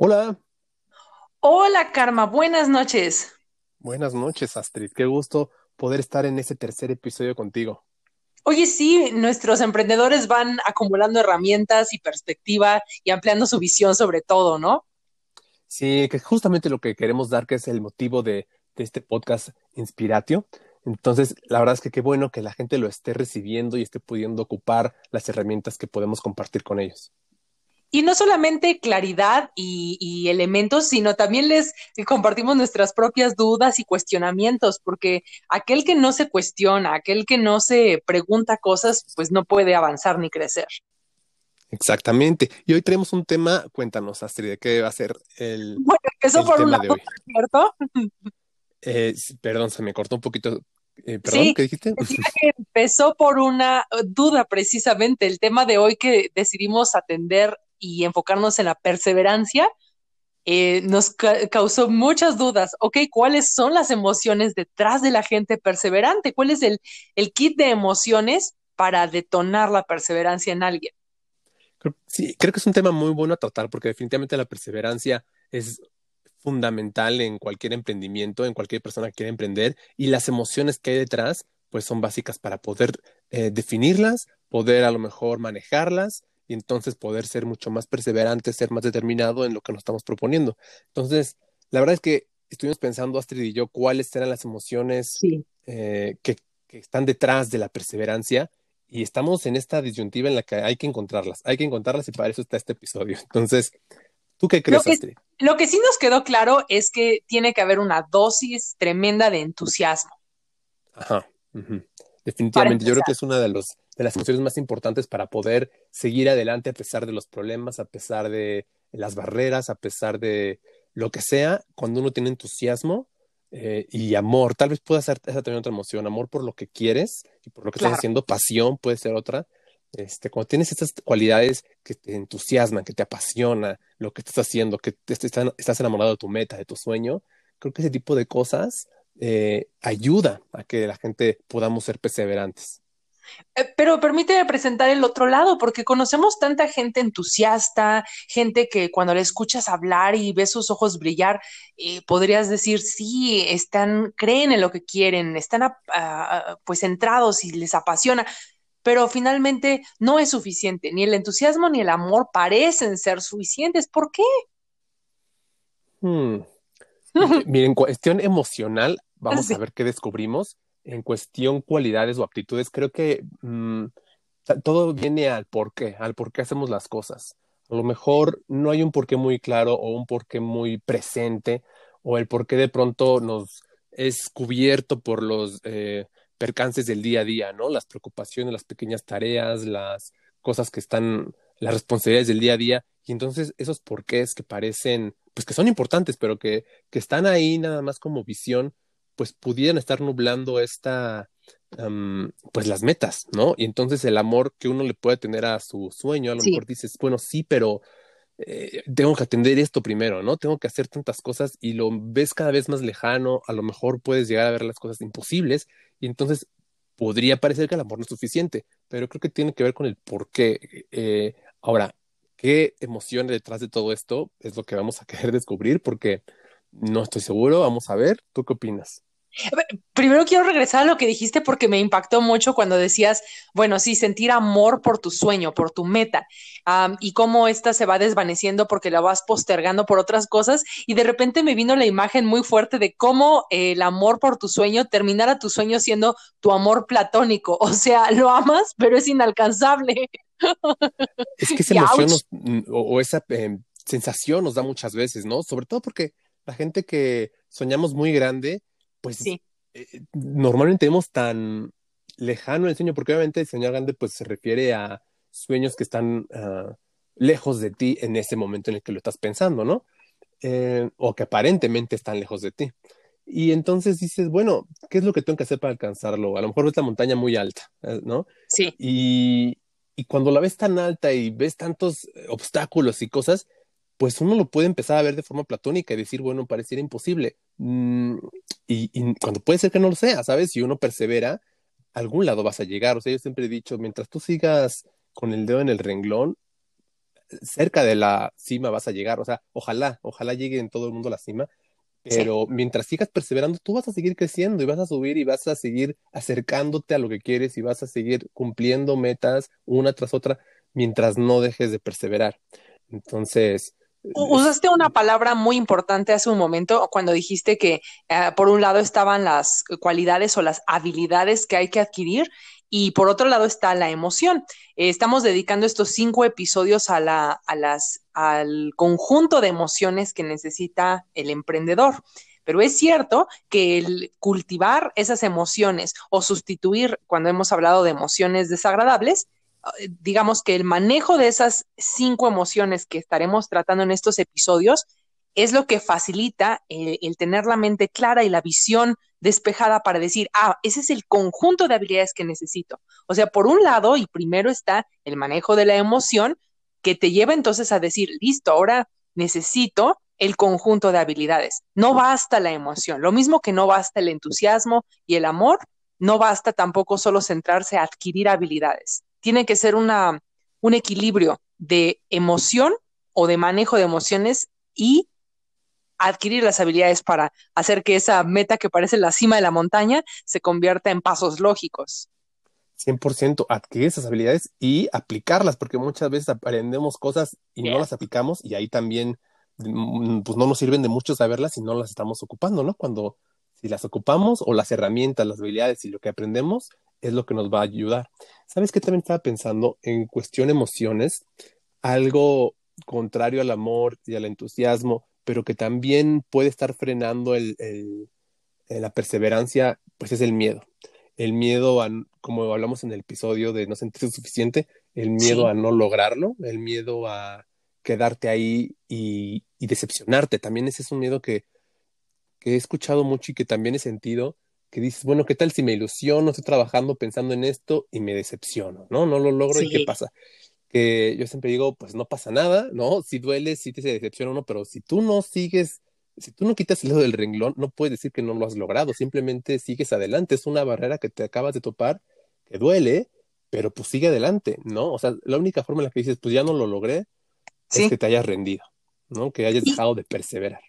Hola, Hola, Karma, buenas noches. buenas noches, Astrid. Qué gusto poder estar en este tercer episodio contigo. Oye, sí, nuestros emprendedores van acumulando herramientas y perspectiva y ampliando su visión sobre todo, ¿no? Sí, que es justamente lo que queremos dar, que es el motivo de, de este podcast Inspiratio. Entonces, la verdad es que qué bueno que la gente lo esté recibiendo y esté pudiendo ocupar las herramientas que podemos compartir con ellos. Y no solamente claridad y, y elementos, sino también les compartimos nuestras propias dudas y cuestionamientos, porque aquel que no se cuestiona, aquel que no se pregunta cosas, pues no puede avanzar ni crecer. Exactamente. Y hoy tenemos un tema, cuéntanos, Astrid, ¿de qué va a ser el, Bueno, empezó el por un lado? ¿cierto? Eh, perdón, se me cortó un poquito. Eh, perdón, Sí, ¿qué dijiste? empezó por una duda precisamente. El tema de hoy que decidimos atender y enfocarnos en la perseverancia eh, nos ca- causó muchas dudas. Ok, ¿cuáles son las emociones detrás de la gente perseverante? ¿Cuál es el, el kit de emociones para detonar la perseverancia en alguien? Sí, creo que es un tema muy bueno a tratar porque definitivamente la perseverancia es fundamental en cualquier emprendimiento, en cualquier persona que quiera emprender y las emociones que hay detrás pues son básicas para poder eh, definirlas, poder a lo mejor manejarlas y entonces poder ser mucho más perseverante, ser más determinado en lo que nos estamos proponiendo. Entonces, la verdad es que estuvimos pensando, Astrid y yo, cuáles eran las emociones Sí. eh, que, que están detrás de la perseverancia y estamos en esta disyuntiva en la que hay que encontrarlas, hay que encontrarlas y para eso está este episodio. Entonces, ¿tú qué Lo crees, que, Astrid? lo que sí nos quedó claro es que tiene que haber una dosis tremenda de entusiasmo Ajá. Definitivamente, yo creo que es una de los de las emociones más importantes para poder seguir adelante a pesar de los problemas, a pesar de las barreras, a pesar de lo que sea, cuando uno tiene entusiasmo eh, y amor, tal vez pueda ser esa también otra emoción, amor por lo que quieres y por lo que estás Claro. haciendo, pasión puede ser otra. Este, cuando tienes estas cualidades que te entusiasman, que te apasiona lo que estás haciendo, que te, te están- estás enamorado de tu meta, de tu sueño, creo que ese tipo de cosas eh, ayuda a que la gente podamos ser perseverantes. Eh, Pero permíteme presentar el otro lado, porque conocemos tanta gente entusiasta, gente que cuando le escuchas hablar y ves sus ojos brillar, eh, podrías decir, sí, están, creen en lo que quieren, están pues centrados y les apasiona, pero finalmente no es suficiente, ni el entusiasmo ni el amor parecen ser suficientes. ¿Por qué? Hmm. Miren, en cuestión emocional, vamos Sí, a ver qué descubrimos. En cuestión cualidades o aptitudes, creo que mm, todo viene al por qué, al por qué hacemos las cosas. A lo mejor no hay un porqué muy claro o un porqué muy presente, o el porqué de pronto nos es cubierto por los eh, percances del día a día, ¿no? Las preocupaciones, las pequeñas tareas, las cosas que están, las responsabilidades del día a día. Y entonces esos porqués que parecen, pues que son importantes, pero que, que están ahí nada más como visión, pues pudieran estar nublando esta pues las metas, ¿no? Y entonces el amor que uno le puede tener a su sueño, a lo sí, mejor dices, bueno, sí, pero eh, tengo que atender esto primero, ¿no? Tengo que hacer tantas cosas y lo ves cada vez más lejano, a lo mejor puedes llegar a ver las cosas imposibles y entonces podría parecer que el amor no es suficiente, pero creo que tiene que ver con el por qué. Eh, ahora, ¿qué emoción detrás de todo esto? Es lo que vamos a querer descubrir porque no estoy seguro, vamos a ver, ¿tú qué opinas? Primero quiero regresar a lo que dijiste porque me impactó mucho cuando decías, bueno, sí, sentir amor por tu sueño, por tu meta, y cómo esta se va desvaneciendo porque la vas postergando por otras cosas, y de repente me vino la imagen muy fuerte de cómo eh, el amor por tu sueño terminara tu sueño siendo tu amor platónico, o sea, lo amas, pero es inalcanzable. Es que esa emoción nos, mm, o, o esa eh, sensación nos da muchas veces, ¿no? Sobre todo porque la gente que soñamos muy grande, pues sí, eh, normalmente vemos tan lejano el sueño, porque obviamente el soñar grande pues se refiere a sueños que están ah, lejos de ti en ese momento en el que lo estás pensando, ¿no? Eh, o que aparentemente están lejos de ti. Y entonces dices, bueno, ¿qué es lo que tengo que hacer para alcanzarlo? A lo mejor es la montaña muy alta, eh, ¿no? sí, Y, y cuando la ves tan alta y ves tantos obstáculos y cosas, pues uno lo puede empezar a ver de forma platónica y decir, bueno, pareciera imposible. Mm, y, y cuando puede ser que no lo sea, ¿sabes? Si uno persevera, a algún lado vas a llegar. O sea, yo siempre he dicho, mientras tú sigas con el dedo en el renglón, cerca de la cima vas a llegar, o sea, ojalá, ojalá llegue en todo el mundo a la cima, pero mientras sigas perseverando, tú vas a seguir creciendo y vas a subir y vas a seguir acercándote a lo que quieres y vas a seguir cumpliendo metas una tras otra mientras no dejes de perseverar. Entonces, Usaste una palabra muy importante hace un momento cuando dijiste que eh, por un lado estaban las cualidades o las habilidades que hay que adquirir y por otro lado está la emoción. Eh, estamos dedicando estos cinco episodios a la, a las, al conjunto de emociones que necesita el emprendedor. Pero es cierto que el cultivar esas emociones o sustituir, cuando hemos hablado de emociones desagradables, digamos que el manejo de esas cinco emociones que estaremos tratando en estos episodios es lo que facilita eh, el tener la mente clara y la visión despejada para decir, ah, ese es el conjunto de habilidades que necesito. O sea, por un lado, y primero está el manejo de la emoción, que te lleva entonces a decir, listo, ahora necesito el conjunto de habilidades. No basta la emoción, lo mismo que no basta el entusiasmo y el amor, no basta tampoco solo centrarse a adquirir habilidades tiene que ser una, un equilibrio de emoción o de manejo de emociones y adquirir las habilidades para hacer que esa meta que parece la cima de la montaña se convierta en pasos lógicos. 100% adquirir esas habilidades y aplicarlas, porque muchas veces aprendemos cosas y no las aplicamos y ahí también mm, pues no nos sirven de mucho saberlas si no las estamos ocupando, ¿no? Cuando si las ocupamos o las herramientas, las habilidades y lo que aprendemos es lo que nos va a ayudar. ¿Sabes qué también estaba pensando en cuestión emociones? Algo contrario al amor y al entusiasmo, pero que también puede estar frenando el, la perseverancia, pues es el miedo. El miedo a, como hablamos en el episodio de no sentirse suficiente, el miedo a no lograrlo, el miedo a quedarte ahí y, y, decepcionarte. También ese es un miedo que, que he escuchado mucho y que también he sentido que dices, bueno, ¿qué tal si me ilusiono, estoy trabajando pensando en esto y me decepciono, ¿no? No lo logro y ¿qué pasa? Que yo siempre digo, pues no pasa nada, ¿no? Si duele, si te decepciona uno, pero si tú no sigues, si tú no quitas el dedo del renglón, no puedes decir que no lo has logrado, simplemente sigues adelante, es una barrera que te acabas de topar, que duele, pero pues sigue adelante, ¿no? O sea, la única forma en la que dices, pues ya no lo logré, es que te hayas rendido, ¿no? Que hayas dejado de perseverar.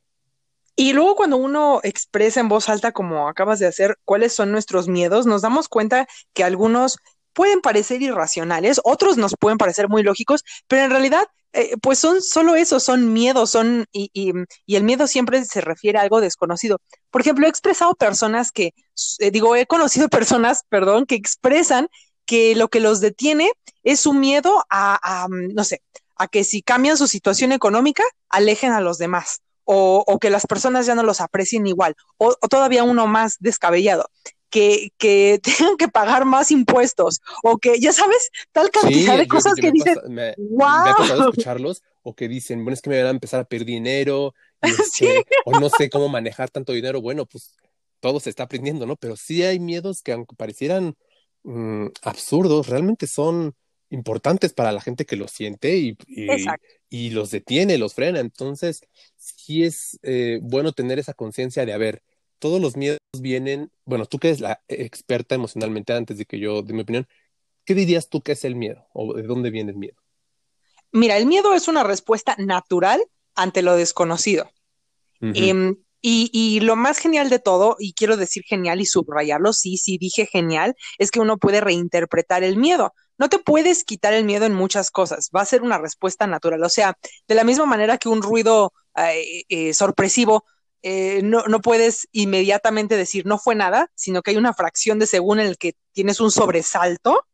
Y luego cuando uno expresa en voz alta, como acabas de hacer, cuáles son nuestros miedos, nos damos cuenta que algunos pueden parecer irracionales, otros nos pueden parecer muy lógicos, pero en realidad, eh, pues son solo eso, son miedos, son, y, el miedo siempre se refiere a algo desconocido. Por ejemplo, he expresado personas que, eh, digo, he conocido personas, perdón, que expresan que lo que los detiene es un miedo a, a, no sé, a que si cambian su situación económica, alejen a los demás o, que las personas ya no los aprecien igual, o, todavía uno más descabellado, que, que, tengan que pagar más impuestos, o que, ya sabes, tal cantidad de cosas que, dicen, wow. Me escucharlos, o que dicen, bueno, es que me van a empezar a pedir dinero, este, o no sé cómo manejar tanto dinero, bueno, pues todo se está aprendiendo, ¿no? Pero sí hay miedos que aunque parecieran mm, absurdos, realmente son importantes para la gente que lo siente y, y, los detiene, los frena. Entonces, sí es eh, bueno tener esa conciencia de, a ver, todos los miedos vienen, bueno, tú que eres la experta emocionalmente antes de que yo dé mi opinión, ¿qué dirías tú que es el miedo o de dónde viene el miedo? Mira, el miedo es una respuesta natural ante lo desconocido. Y, lo más genial de todo, y quiero decir genial y subrayarlo, sí, sí, dije genial, es que uno puede reinterpretar el miedo. No te puedes quitar el miedo en muchas cosas, va a ser una respuesta natural. O sea, de la misma manera que un ruido eh, eh, sorpresivo, eh, no, no puedes inmediatamente decir no fue nada, sino que hay una fracción de segundo en el que tienes un sobresalto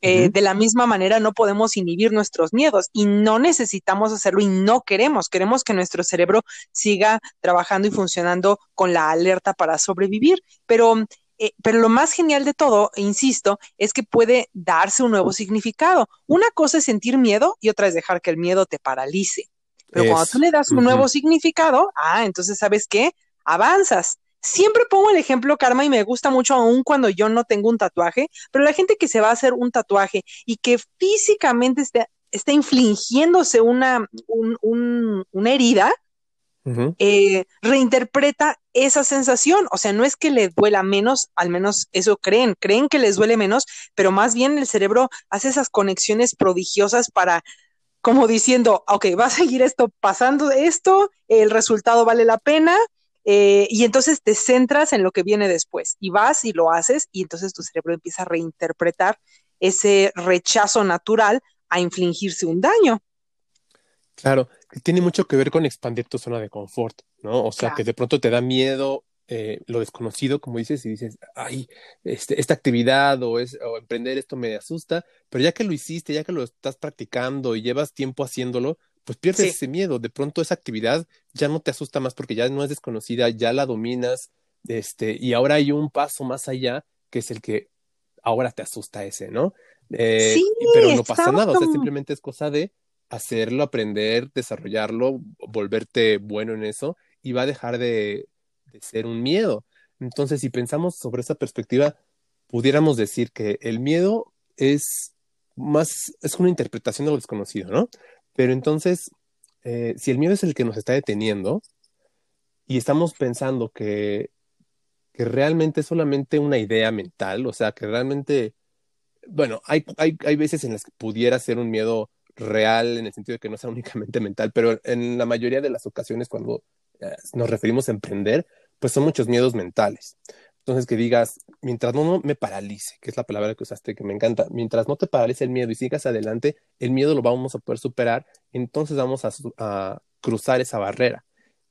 de la misma manera no podemos inhibir nuestros miedos y no necesitamos hacerlo y no queremos. Queremos que nuestro cerebro siga trabajando y funcionando con la alerta para sobrevivir. Pero, eh, pero lo más genial de todo, e insisto, es que puede darse un nuevo significado. Una cosa es sentir miedo y otra es dejar que el miedo te paralice. Pero cuando tú le das un nuevo significado, ah, entonces sabes qué, avanzas. Siempre pongo el ejemplo, Karma, y me gusta mucho aún cuando yo no tengo un tatuaje, pero la gente que se va a hacer un tatuaje y que físicamente está, está infligiéndose una, una herida, eh, reinterpreta esa sensación. O sea, no es que le duela menos, al menos eso creen, creen que les duele menos, pero más bien el cerebro hace esas conexiones prodigiosas para como diciendo, ok, va a seguir esto pasando esto, el resultado vale la pena, eh, y entonces te centras en lo que viene después y vas y lo haces y entonces tu cerebro empieza a reinterpretar ese rechazo natural a infligirse un daño. Claro, tiene mucho que ver con expandir tu zona de confort, ¿no? O sea, que de pronto te da miedo eh, lo desconocido, como dices, y dices, ay, este, esta actividad o, es, o emprender esto me asusta, pero ya que lo hiciste, ya que lo estás practicando y llevas tiempo haciéndolo, pues pierdes ese miedo. De pronto esa actividad ya no te asusta más porque ya no es desconocida, ya la dominas, este, y ahora hay un paso más allá que es el que ahora te asusta ese, ¿no? Eh, sí, pero no pasa nada, o sea, simplemente es cosa de hacerlo, aprender, desarrollarlo, volverte bueno en eso y va a dejar de, de ser un miedo. Entonces, si pensamos sobre esa perspectiva, pudiéramos decir que el miedo es más, es una interpretación de lo desconocido, ¿no? Pero entonces, eh, si el miedo es el que nos está deteniendo y estamos pensando que, que realmente es solamente una idea mental, o sea, que realmente, bueno, hay, hay, hay veces en las que pudiera ser un miedo real en el sentido de que no sea únicamente mental, pero en la mayoría de las ocasiones cuando eh, nos referimos a emprender, pues son muchos miedos mentales. Entonces que digas, mientras no, me paralice, que es la palabra que usaste que me encanta, mientras no te paralice el miedo y sigas adelante, el miedo lo vamos a poder superar, entonces vamos a, cruzar esa barrera,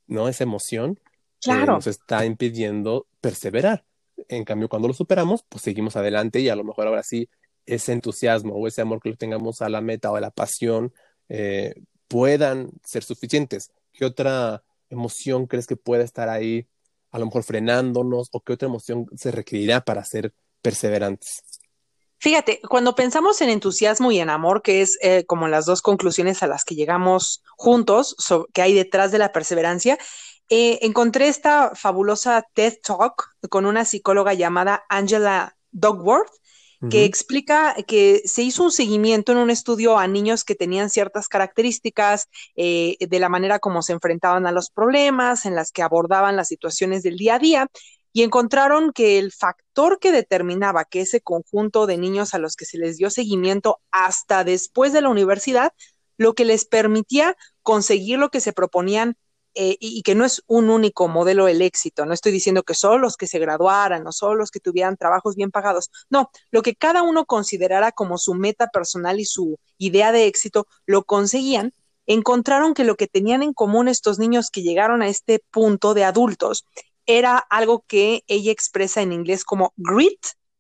¿no? Esa emoción claro. que nos está impidiendo perseverar. En cambio, cuando lo superamos, pues seguimos adelante y a lo mejor ahora sí ese entusiasmo o ese amor que le tengamos a la meta o a la pasión eh, puedan ser suficientes. ¿Qué otra emoción crees que pueda estar ahí a lo mejor frenándonos o qué otra emoción se requerirá para ser perseverantes? Fíjate, cuando pensamos en entusiasmo y en amor, que es eh, como las dos conclusiones a las que llegamos juntos, que hay detrás de la perseverancia, eh, encontré esta fabulosa TED Talk con una psicóloga llamada Angela Dogworth, que explica que se hizo un seguimiento en un estudio a niños que tenían ciertas características eh, de la manera como se enfrentaban a los problemas, en las que abordaban las situaciones del día a día, y encontraron que el factor que determinaba que ese conjunto de niños a los que se les dio seguimiento hasta después de la universidad, lo que les permitía conseguir lo que se proponían eh, y, que no es un único modelo el éxito. No estoy diciendo que solo los que se graduaran o solo los que tuvieran trabajos bien pagados. No, lo que cada uno considerara como su meta personal y su idea de éxito lo conseguían. Encontraron que lo que tenían en común estos niños que llegaron a este punto de adultos era algo que ella expresa en inglés como grit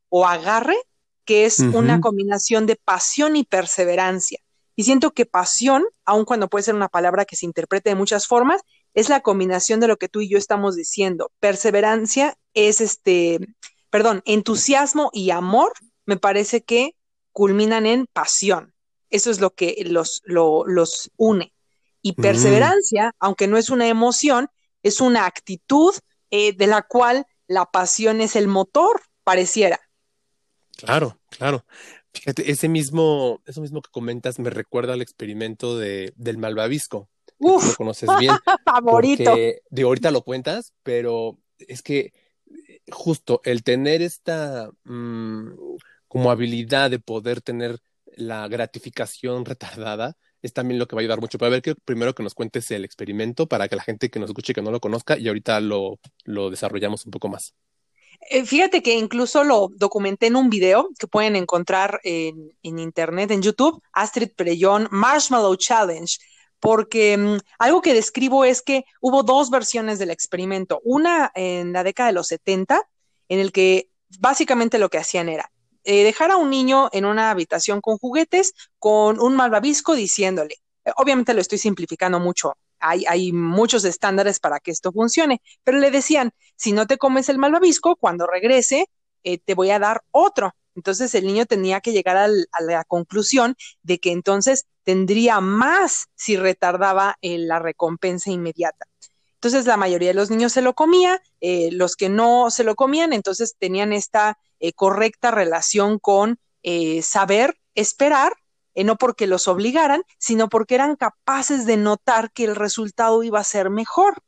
o agarre, que es una combinación de pasión y perseverancia. Y siento que pasión, aun cuando puede ser una palabra que se interprete de muchas formas, es la combinación de lo que tú y yo estamos diciendo. Perseverancia es este, perdón, entusiasmo y amor me parece que culminan en pasión. Eso es lo que los, los une. Y mm. perseverancia, aunque no es una emoción, es una actitud eh, de la cual la pasión es el motor, pareciera. Claro, claro. Fíjate, ese mismo, eso mismo que comentas me recuerda al experimento de, del malvavisco lo conoces bien. Favorito. de ahorita lo cuentas, pero es que justo el tener esta mm, como habilidad de poder tener la gratificación retardada es también lo que va a ayudar mucho. Pero a ver, que primero que nos cuentes el experimento para que la gente que nos escuche que no lo conozca y ahorita lo, lo desarrollamos un poco más. Eh, fíjate que incluso lo documenté en un video que pueden encontrar en, en internet, en YouTube, Astrid Prellón, Marshmallow Challenge porque mm, algo que describo es que hubo dos versiones del experimento, una en la década de los 70, en el que básicamente lo que hacían era eh, dejar a un niño en una habitación con juguetes con un malvavisco diciéndole, eh, obviamente lo estoy simplificando mucho, hay, hay, muchos estándares para que esto funcione, pero le decían, si no te comes el malvavisco, cuando regrese, eh, te voy a dar otro. Entonces el niño tenía que llegar a la conclusión de que entonces tendría más si retardaba eh, la recompensa inmediata. Entonces la mayoría de los niños se lo comía, eh, los que no se lo comían, entonces tenían esta eh, correcta relación con saber esperar, no porque los obligaran, sino porque eran capaces de notar que el resultado iba a ser mejor.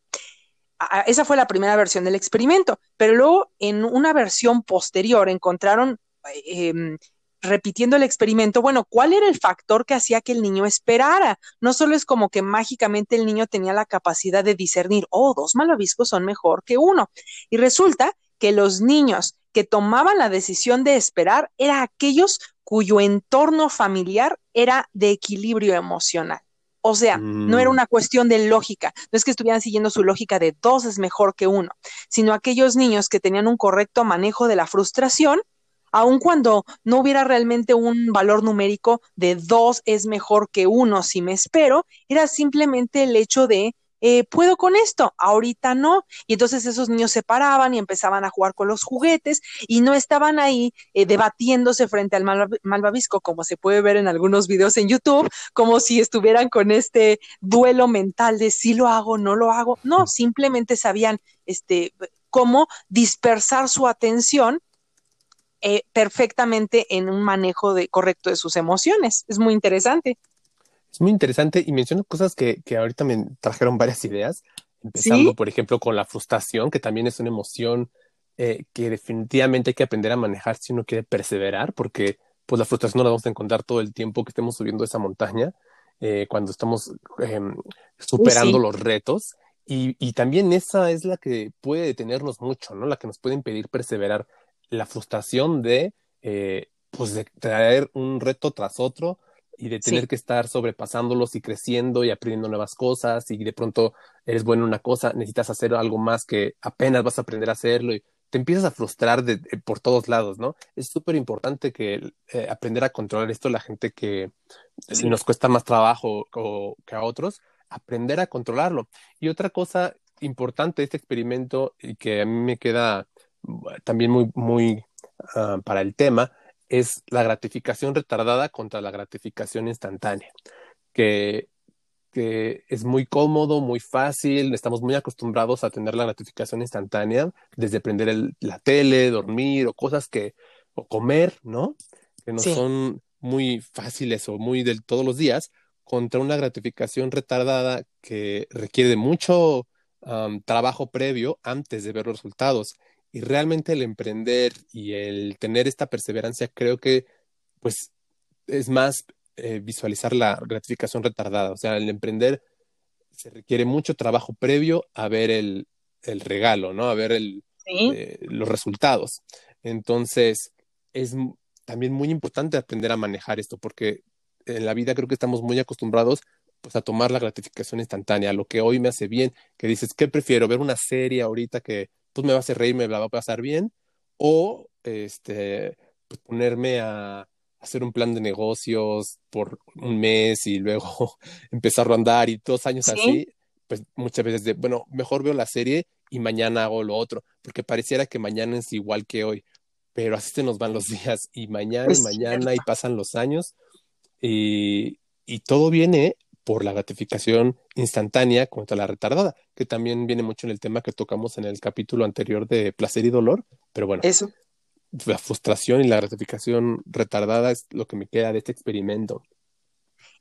esa fue la primera versión del experimento, pero luego en una versión posterior encontraron Em, repitiendo el experimento, bueno, ¿cuál era el factor que hacía que el niño esperara? No solo es como que mágicamente el niño tenía la capacidad de discernir, oh, dos malvaviscos son mejor que uno. Y resulta que los niños que tomaban la decisión de esperar eran aquellos cuyo entorno familiar era de equilibrio emocional. O sea, no era mm. una cuestión de lógica, no es que estuvieran siguiendo su lógica de dos es mejor que uno, sino aquellos niños que tenían un correcto manejo de la frustración, aun cuando no hubiera realmente un valor numérico de dos es mejor que uno si me espero, era simplemente el hecho de eh, puedo con esto, ahorita no. Y entonces esos niños se paraban y empezaban a jugar con los juguetes y no estaban ahí eh, debatiéndose frente al malvavisco, como se puede ver en algunos videos en YouTube, como si estuvieran con este duelo mental de si lo hago, no lo hago. No, simplemente sabían este, cómo dispersar su atención eh, perfectamente en un manejo de, correcto de sus emociones. Es muy interesante. Es muy interesante y menciono cosas que, que ahorita me trajeron varias ideas, empezando, por ejemplo, con la frustración, que también es una emoción eh, que definitivamente hay que aprender a manejar si uno quiere perseverar, porque pues la frustración no la vamos a encontrar todo el tiempo que estemos subiendo esa montaña, eh, cuando estamos em, superando los retos. Y, y, también esa es la que puede detenernos mucho, ¿no? La que nos puede impedir perseverar. La frustración de, eh, pues, de traer un reto tras otro, y de tener que estar sobrepasándolos y creciendo y aprendiendo nuevas cosas y de pronto eres bueno en una cosa, necesitas hacer algo más que apenas vas a aprender a hacerlo y te empiezas a frustrar de, por todos lados, ¿no? Es súper importante que eh, aprender a controlar esto la gente que nos cuesta más trabajo que a otros, aprender a controlarlo. Y otra cosa importante de este experimento y que a mí me queda también muy, muy ah, para el tema, es la gratificación retardada contra la gratificación instantánea, que, que es muy cómodo, muy fácil, estamos muy acostumbrados a tener la gratificación instantánea, desde prender la tele, dormir o cosas que, o comer, ¿no? Que no son muy fáciles o muy de todos los días, contra una gratificación retardada que requiere de mucho trabajo previo antes de ver los resultados. Y realmente el emprender y el tener esta perseverancia creo que pues es más eh, visualizar la gratificación retardada. O sea, el emprender se requiere mucho trabajo previo a ver el, el regalo, ¿no? A ver el, eh, los resultados. Entonces, es también muy importante aprender a manejar esto porque en la vida creo que estamos muy acostumbrados pues a tomar la gratificación instantánea, lo que hoy me hace bien, que dices, ¿qué prefiero? ¿Ver una serie ahorita que pues me va a hacer reír, me la va a pasar bien, o este, pues ponerme a hacer un plan de negocios por un mes y luego empezar a andar y dos años así, pues muchas veces de, bueno, mejor veo la serie y mañana hago lo otro, porque pareciera que mañana es igual que hoy, pero así se nos van los días y mañana y mañana y pasan los años y, y todo viene por la gratificación instantánea contra la retardada, que también viene mucho en el tema que tocamos en el capítulo anterior de placer y dolor, pero bueno. Eso. La frustración y la gratificación retardada es lo que me queda de este experimento.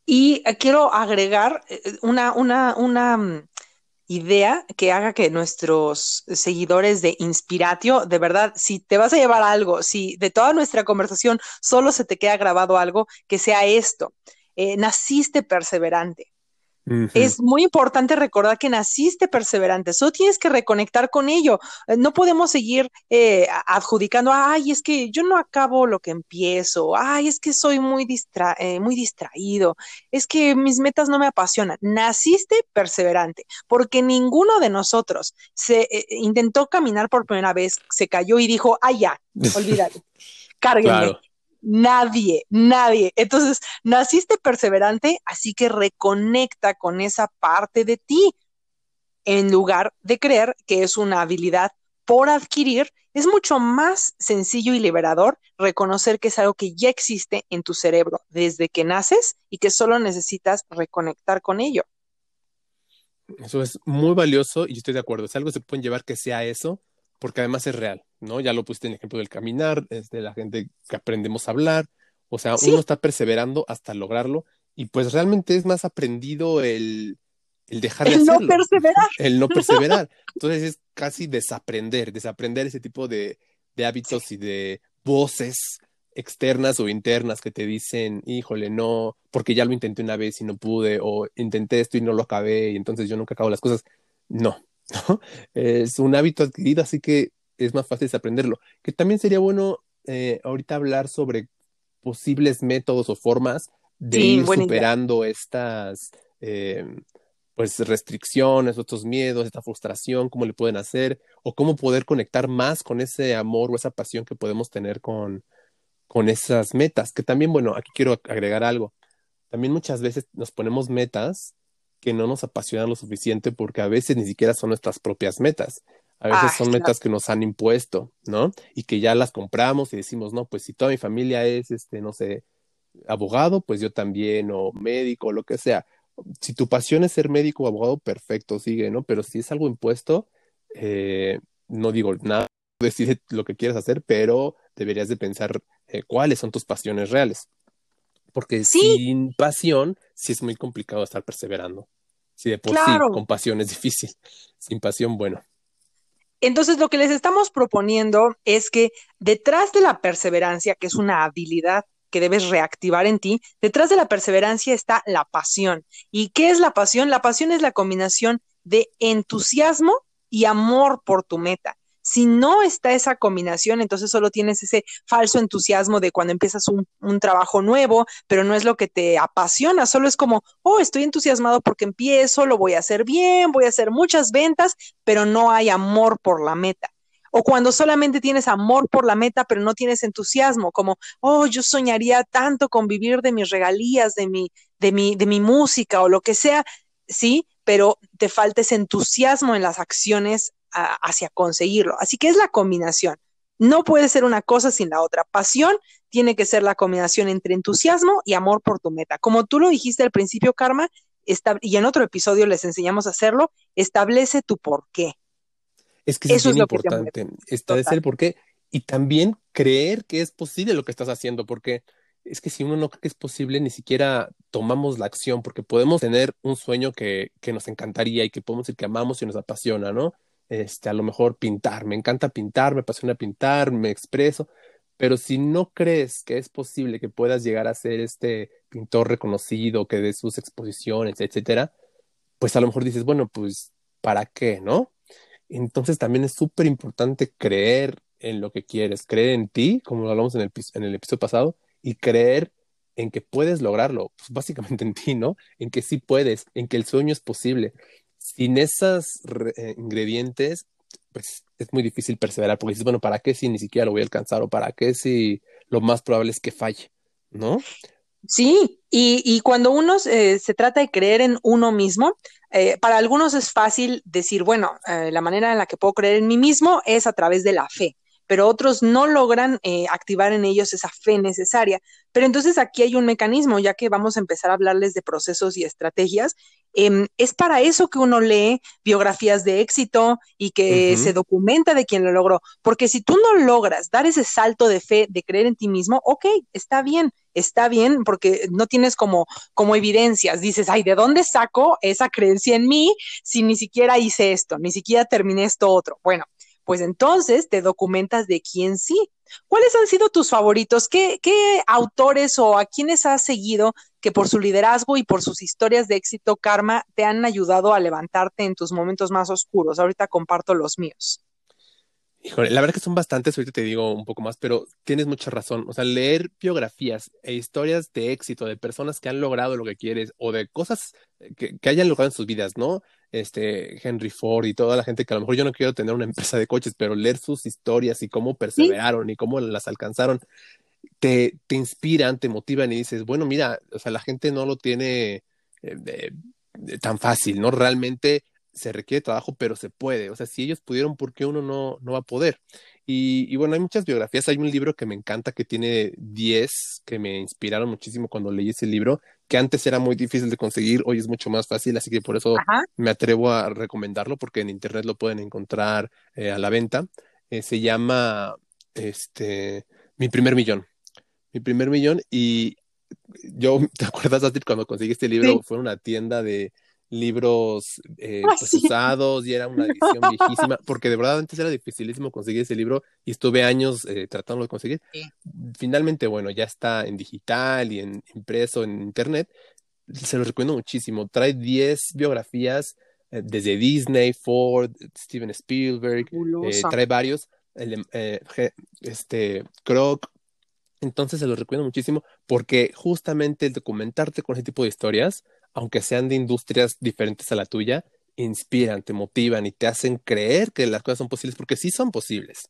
Y eh, quiero agregar eh, una, una, una mm, idea que haga que nuestros seguidores de Inspiratio, de verdad, si te vas a llevar algo, si de toda nuestra conversación solo se te queda grabado algo, que sea esto. Eh, naciste perseverante. Es muy importante recordar que naciste perseverante, solo tienes que reconectar con ello. Eh, no podemos seguir eh, adjudicando, ay, es que yo no acabo lo que empiezo, ay, es que soy muy, muy distraído, es que mis metas no me apasionan. Naciste perseverante, porque ninguno de nosotros se intentó caminar por primera vez, se cayó y dijo, ay, ya, olvídate, cárguenme. Nadie, nadie. Entonces, naciste perseverante, así que reconecta con esa parte de ti, en lugar de creer que es una habilidad por adquirir, es mucho más sencillo y liberador reconocer que es algo que ya existe en tu cerebro desde que naces y que solo necesitas reconectar con ello. Eso es muy valioso y estoy de acuerdo. Es algo que se pueden llevar que sea eso, porque además es real, ¿no? Ya lo pusiste en el ejemplo del caminar, es de la gente que aprendemos a hablar, o sea, uno está perseverando hasta lograrlo y pues realmente es más aprendido el, el dejar de el no perseverar. El no perseverar. Entonces es casi desaprender, desaprender ese tipo de, de hábitos y de voces externas o internas que te dicen, híjole, no, porque ya lo intenté una vez y no pude, o intenté esto y no lo acabé, y entonces yo nunca acabo las cosas. No, ¿no? Es un hábito adquirido, así que es más fácil aprenderlo. Que también sería bueno eh, ahorita hablar sobre posibles métodos o formas de ir superando estas eh, pues restricciones, estos miedos, esta frustración, cómo le pueden hacer, o cómo poder conectar más con ese amor o esa pasión que podemos tener con, con esas metas. Que también, bueno, aquí quiero agregar algo. También muchas veces nos ponemos metas que no nos apasionan lo suficiente porque a veces ni siquiera son nuestras propias metas. A veces son metas que nos han impuesto, ¿no? Y que ya las compramos y decimos, no, pues si toda mi familia es, este, no sé, abogado, pues yo también, o médico, o lo que sea. Si tu pasión es ser médico o abogado, perfecto, sigue, ¿no? Pero si es algo impuesto, eh, no digo nada, decide lo que quieras hacer, pero deberías de pensar eh, cuáles son tus pasiones reales. Porque sin pasión, sí es muy complicado estar perseverando. Si de por sí con pasión es difícil, sin pasión, bueno. Entonces, lo que les estamos proponiendo es que detrás de la perseverancia, que es una habilidad que debes reactivar en ti, detrás de la perseverancia está la pasión. ¿Y qué es la pasión? La pasión es la combinación de entusiasmo y amor por tu meta. Si no está esa combinación, entonces solo tienes ese falso entusiasmo de cuando empiezas un, trabajo nuevo, pero no es lo que te apasiona, solo es como, oh, estoy entusiasmado porque empiezo, lo voy a hacer bien, voy a hacer muchas ventas, pero no hay amor por la meta. O cuando solamente tienes amor por la meta, pero no tienes entusiasmo, como, oh, yo soñaría tanto con vivir de mis regalías, de mi, de mi, de mi música o lo que sea, sí, pero te falta ese entusiasmo en las acciones hacia conseguirlo. Así que es la combinación. No puede ser una cosa sin la otra. Pasión tiene que ser la combinación entre entusiasmo y amor por tu meta. Como tú lo dijiste al principio, Karma, y en otro episodio les enseñamos a hacerlo, establece tu por qué. Es que Eso es, importante, establecer el por qué y también creer que es posible lo que estás haciendo, porque es que si uno no cree que es posible, ni siquiera tomamos la acción, porque podemos tener un sueño que, que nos encantaría y que podemos decir que amamos y nos apasiona, ¿no? Este, a lo mejor pintar, me encanta pintar, me apasiona pintar, me expreso, pero si no crees que es posible que puedas llegar a ser este pintor reconocido, que dé sus exposiciones, etcétera, pues a lo mejor dices, bueno, pues, ¿para qué, no? Entonces también es súper importante creer en lo que quieres, creer en ti, como lo hablamos en el, en el episodio pasado, y creer en que puedes lograrlo, pues básicamente en ti, ¿no? En que sí puedes, en que el sueño es posible sin esos eh, ingredientes, pues es muy difícil perseverar, porque dices, bueno, ¿para qué si ni siquiera lo voy a alcanzar? ¿O para qué si lo más probable es que falle? ¿No? Sí, y, cuando uno se trata de creer en uno mismo, eh, para algunos es fácil decir, bueno, eh, la manera en la que puedo creer en mí mismo es a través de la fe pero otros no logran eh, activar en ellos esa fe necesaria. Pero entonces aquí hay un mecanismo, ya que vamos a empezar a hablarles de procesos y estrategias. Em, es para eso que uno lee biografías de éxito y que se documenta de quién lo logró, porque si tú no logras dar ese salto de fe, de creer en ti mismo, ok, está bien, está bien porque no tienes como, como evidencias. Dices, ay, ¿de dónde saco esa creencia en mí si ni siquiera hice esto, ni siquiera terminé esto otro? Bueno, pues entonces te documentas de quién sí. ¿Cuáles han sido tus favoritos? ¿Qué, autores o a quiénes has seguido que por su liderazgo y por sus historias de éxito karma te han ayudado a levantarte en tus momentos más oscuros? Ahorita comparto los míos. Híjole, la verdad que son bastantes, ahorita te digo un poco más, pero tienes mucha razón. O sea, leer biografías e historias de éxito de personas que han logrado lo que quieres o de cosas que, que hayan logrado en sus vidas, ¿no? este Henry Ford y toda la gente que a lo mejor yo no quiero tener una empresa de coches, pero leer sus historias y cómo perseveraron y cómo las alcanzaron, te, te inspiran, te motivan y dices, bueno, mira, o sea, la gente no lo tiene eh, tan fácil, ¿no? Realmente se requiere trabajo, pero se puede. O sea, si ellos pudieron, ¿por qué uno no, no va a poder? Y, bueno, hay muchas biografías. Hay un libro que me encanta que tiene 10 que me inspiraron muchísimo cuando leí ese libro, que antes era muy difícil de conseguir, hoy es mucho más fácil, así que por eso me atrevo a recomendarlo porque en internet lo pueden encontrar eh, a la venta. Eh, se llama este Mi primer millón. Mi primer millón y yo, ¿te acuerdas, Astrid, cuando conseguí este libro? Fue una tienda de, libros eh, Ah, pues sí. usados y era una edición viejísima, porque de verdad antes era dificilísimo conseguir ese libro y estuve años eh, tratando de conseguir. Sí. Finalmente, bueno, ya está en digital y en impreso en internet. Se lo recomiendo muchísimo. Trae 10 biografías eh, desde Disney, Ford, Steven Spielberg, eh, trae varios, el, eh, je- este, Kroc. Entonces se los recomiendo muchísimo porque justamente el documentarte con ese tipo de historias, aunque sean de industrias diferentes a la tuya, inspiran, te motivan y te hacen creer que las cosas son posibles porque sí son posibles.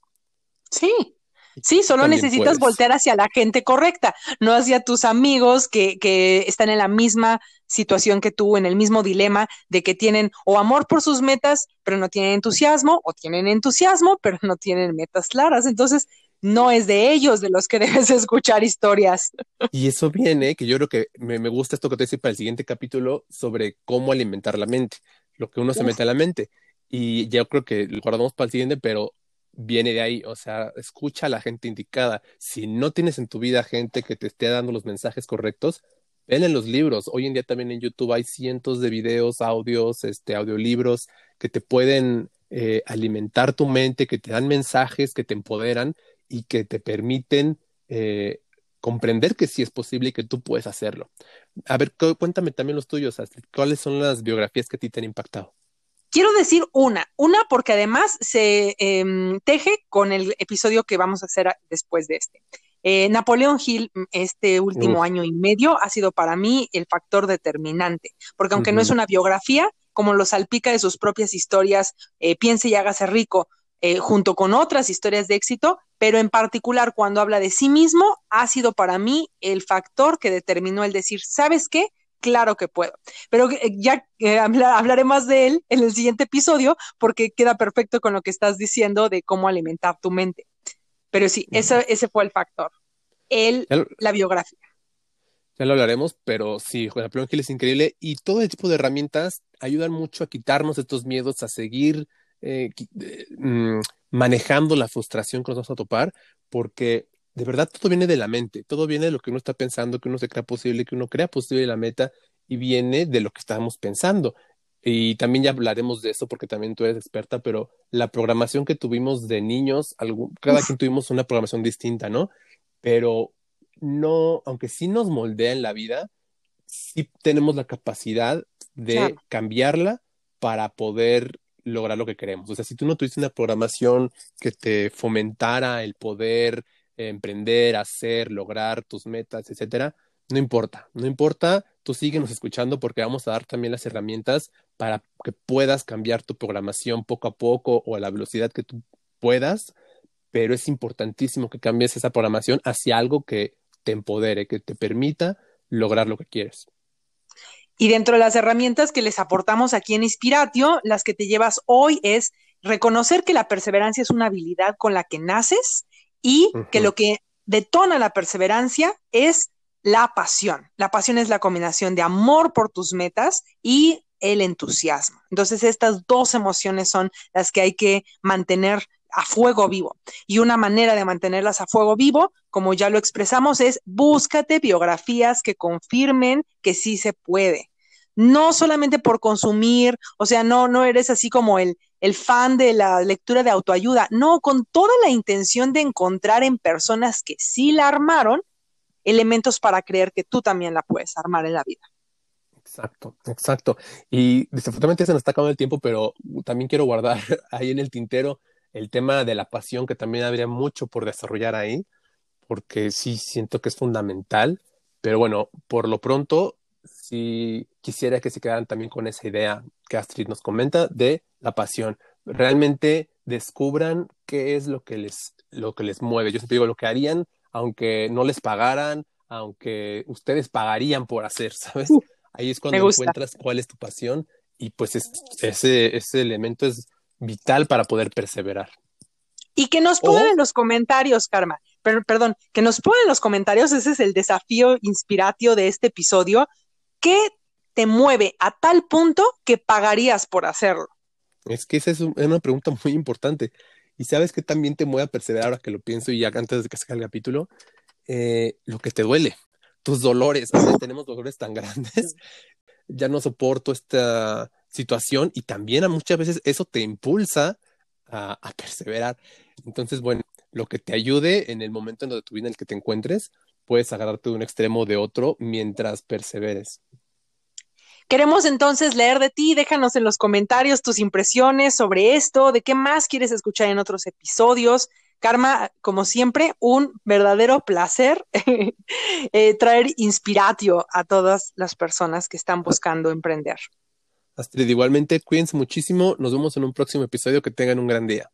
Sí, sí, solo También necesitas puedes. voltear hacia la gente correcta, no hacia tus amigos que, que están en la misma situación que tú, en el mismo dilema de que tienen o amor por sus metas, pero no tienen entusiasmo, o tienen entusiasmo, pero no tienen metas claras. Entonces, no es de ellos de los que debes escuchar historias. Y eso viene, que yo creo que me, me gusta esto que te decía para el siguiente capítulo sobre cómo alimentar la mente, lo que uno se Uf. mete a la mente. Y yo creo que lo guardamos para el siguiente, pero viene de ahí, o sea, escucha a la gente indicada. Si no tienes en tu vida gente que te esté dando los mensajes correctos, ven en los libros. Hoy en día también en YouTube hay cientos de videos, audios, este, audiolibros que te pueden eh, alimentar tu mente, que te dan mensajes, que te empoderan y que te permiten eh, comprender que sí es posible y que tú puedes hacerlo. A ver, cu- cuéntame también los tuyos. ¿Cuáles son las biografías que a ti te han impactado? Quiero decir una, una porque además se em, teje con el episodio que vamos a hacer después de este. Eh, Napoleón Hill, mm, este último Uf. año y medio, ha sido para mí el factor determinante, porque aunque no es una biografía, como lo salpica de sus propias historias, eh, Piense y hágase rico, eh, junto con otras historias de éxito, pero en particular cuando habla de sí mismo, ha sido para mí el factor que determinó el decir, ¿sabes qué? Claro que puedo. Pero eh, ya eh, habla- hablaré más de él en el siguiente episodio porque queda perfecto con lo que estás diciendo de cómo alimentar tu mente. Pero sí, ese, ese fue el factor. El, la biografía. ya lo hablaremos, pero sí, Juan Napoleón Gil es increíble y todo el tipo de herramientas ayudan mucho a quitarnos estos miedos, a seguir eh, eh, mm, manejando la frustración que nos vamos a topar, porque de verdad todo viene de la mente, todo viene de lo que uno está pensando, que uno se crea posible, que uno crea posible la meta y viene de lo que estábamos pensando. Y también ya hablaremos de eso porque también tú eres experta, pero la programación que tuvimos de niños, algún- cada Uf. quien tuvimos una programación distinta, ¿no? Pero no, aunque sí nos moldea en la vida, sí tenemos la capacidad de Claro. cambiarla para poder lograr lo que queremos. O sea, si tú no tuviste una programación que te fomentara el poder eh, emprender, hacer, lograr tus metas, etcétera, no importa, no importa, tú síguenos escuchando porque vamos a dar también las herramientas para que puedas cambiar tu programación poco a poco o a la velocidad que tú puedas, pero es importantísimo que cambies esa programación hacia algo que te empodere, que te permita lograr lo que quieres. Y dentro de las herramientas que les aportamos aquí en Inspiratio, las que te llevas hoy es reconocer que la perseverancia es una habilidad con la que naces y que lo que detona la perseverancia es la pasión. La pasión es la combinación de amor por tus metas y el entusiasmo. Entonces, estas dos emociones son las que hay que mantener a fuego vivo. Y una manera de mantenerlas a fuego vivo, como ya lo expresamos, es búscate biografías que confirmen que sí se puede. No solamente por consumir, o sea, no, no eres así como el, el fan de la lectura de autoayuda, no, con toda la intención de encontrar en personas que sí la armaron elementos para creer que tú también la puedes armar en la vida. Exacto, exacto. Y desafortunadamente se nos está acabando el tiempo, pero también quiero guardar ahí en el tintero el tema de la pasión, que también habría mucho por desarrollar ahí, porque sí siento que es fundamental. Pero bueno, por lo pronto, sí quisiera que se quedaran también con esa idea que Astrid nos comenta de la pasión. Realmente descubran qué es lo que les, lo que les mueve. Yo siempre digo lo que harían, aunque no les pagaran, aunque ustedes pagarían por hacer, ¿sabes? Uh, Ahí es cuando encuentras cuál es tu pasión y pues es- ese, ese elemento es vital para poder perseverar. Y que nos pongan O en los comentarios, Karma, per- perdón, que nos pongan en los comentarios, ese es el desafío inspiratio de este episodio, ¿qué te mueve a tal punto que pagarías por hacerlo? es que esa es, un- es una pregunta muy importante. Y sabes que también te mueve a perseverar ahora que lo pienso y ya antes de que salga el capítulo, eh, lo que te duele, tus dolores. A veces tenemos dolores tan grandes ya no soporto esta situación y también a muchas veces eso te impulsa a, perseverar. Entonces, bueno, lo que te ayude en el momento en tu vida en el que te encuentres, puedes agarrarte de un extremo de otro mientras perseveres. Queremos entonces leer de ti, déjanos en los comentarios tus impresiones sobre esto, de qué más quieres escuchar en otros episodios. Karma, como siempre, un verdadero placer eh, traer inspiratio a todas las personas que están buscando emprender. Astrid, igualmente, cuídense muchísimo. Nos vemos en un próximo episodio. Que tengan un gran día.